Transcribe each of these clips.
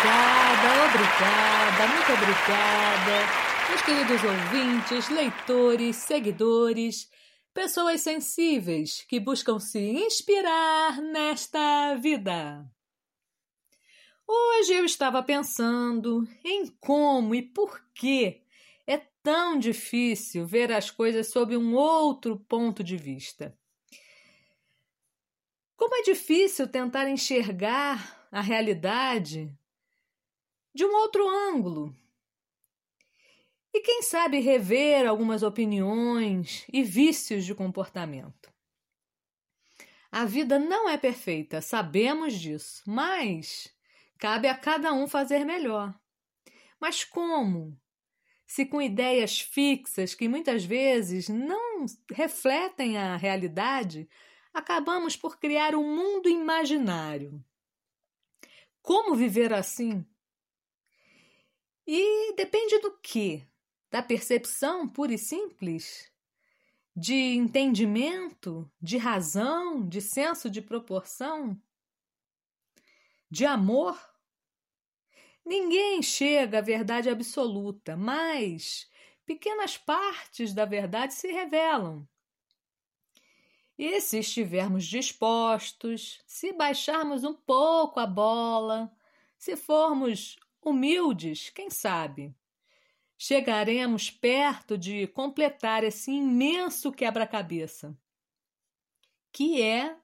Obrigada, obrigada, muito obrigada, meus queridos ouvintes, leitores, seguidores, pessoas sensíveis que buscam se inspirar nesta vida. Hoje eu estava pensando em como e por que é tão difícil ver as coisas sob um outro ponto de vista. Como é difícil tentar enxergar a realidade de um outro ângulo. E quem sabe rever algumas opiniões e vícios de comportamento. A vida não é perfeita, sabemos disso, mas cabe a cada um fazer melhor. Mas como? Se com ideias fixas que muitas vezes não refletem a realidade, acabamos por criar um mundo imaginário. Como viver assim? E depende do que? Da percepção pura e simples? De entendimento? De razão? De senso de proporção? De amor? Ninguém chega à verdade absoluta, mas pequenas partes da verdade se revelam. E se estivermos dispostos, se baixarmos um pouco a bola, se formos humildes, quem sabe? Chegaremos perto de completar esse imenso quebra-cabeça, que é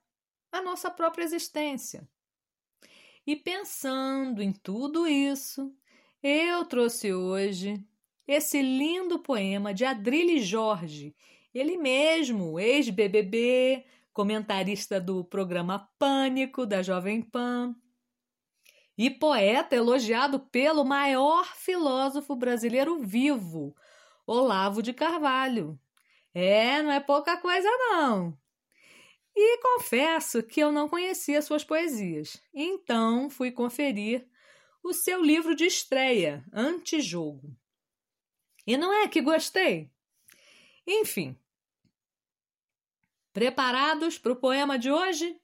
a nossa própria existência. E pensando em tudo isso, eu trouxe hoje esse lindo poema de Adrilles Jorge, ele mesmo, ex-BBB, comentarista do programa Pânico da Jovem Pan, e poeta elogiado pelo maior filósofo brasileiro vivo, Olavo de Carvalho. É, não é pouca coisa não. E confesso que eu não conhecia suas poesias, então fui conferir o seu livro de estreia, Antijogo. E não é que gostei? Enfim. Preparados para o poema de hoje?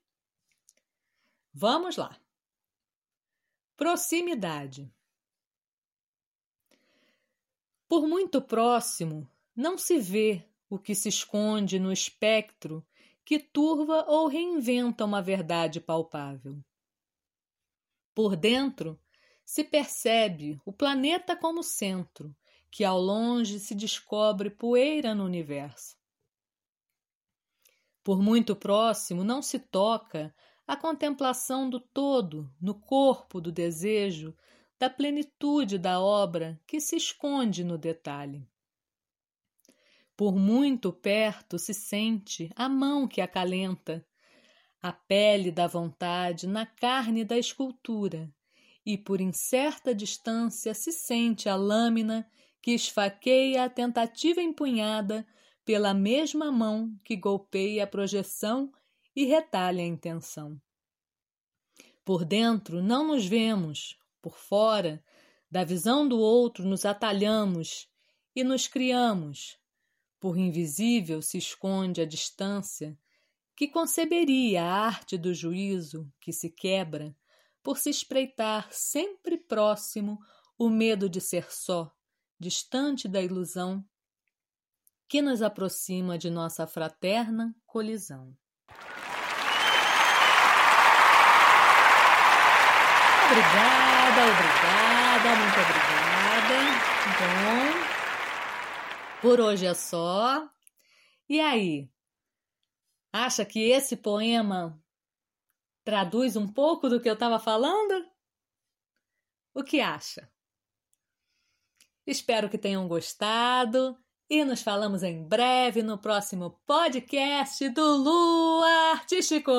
Vamos lá. Proximidade. Por muito próximo, não se vê o que se esconde no espectro que turva ou reinventa uma verdade palpável. Por dentro, se percebe o planeta como centro, que ao longe se descobre poeira no universo. Por muito próximo, não se toca a contemplação do todo no corpo do desejo, da plenitude da obra que se esconde no detalhe. Por muito perto se sente a mão que acalenta, a pele da vontade na carne da escultura, e por incerta distância se sente a lâmina que esfaqueia a tentativa empunhada pela mesma mão que golpeia a projeção e retalha a intenção. Por dentro não nos vemos, por fora, da visão do outro nos atalhamos e nos criamos. Por invisível se esconde a distância que conceberia a arte do juízo que se quebra por se espreitar sempre próximo o medo de ser só, distante da ilusão que nos aproxima de nossa fraterna colisão. Obrigada, obrigada, muito obrigada. Bom, por hoje é só. E aí? Acha que esse poema traduz um pouco do que eu estava falando? O que acha? Espero que tenham gostado e nos falamos em breve no próximo podcast do Lua Artístico.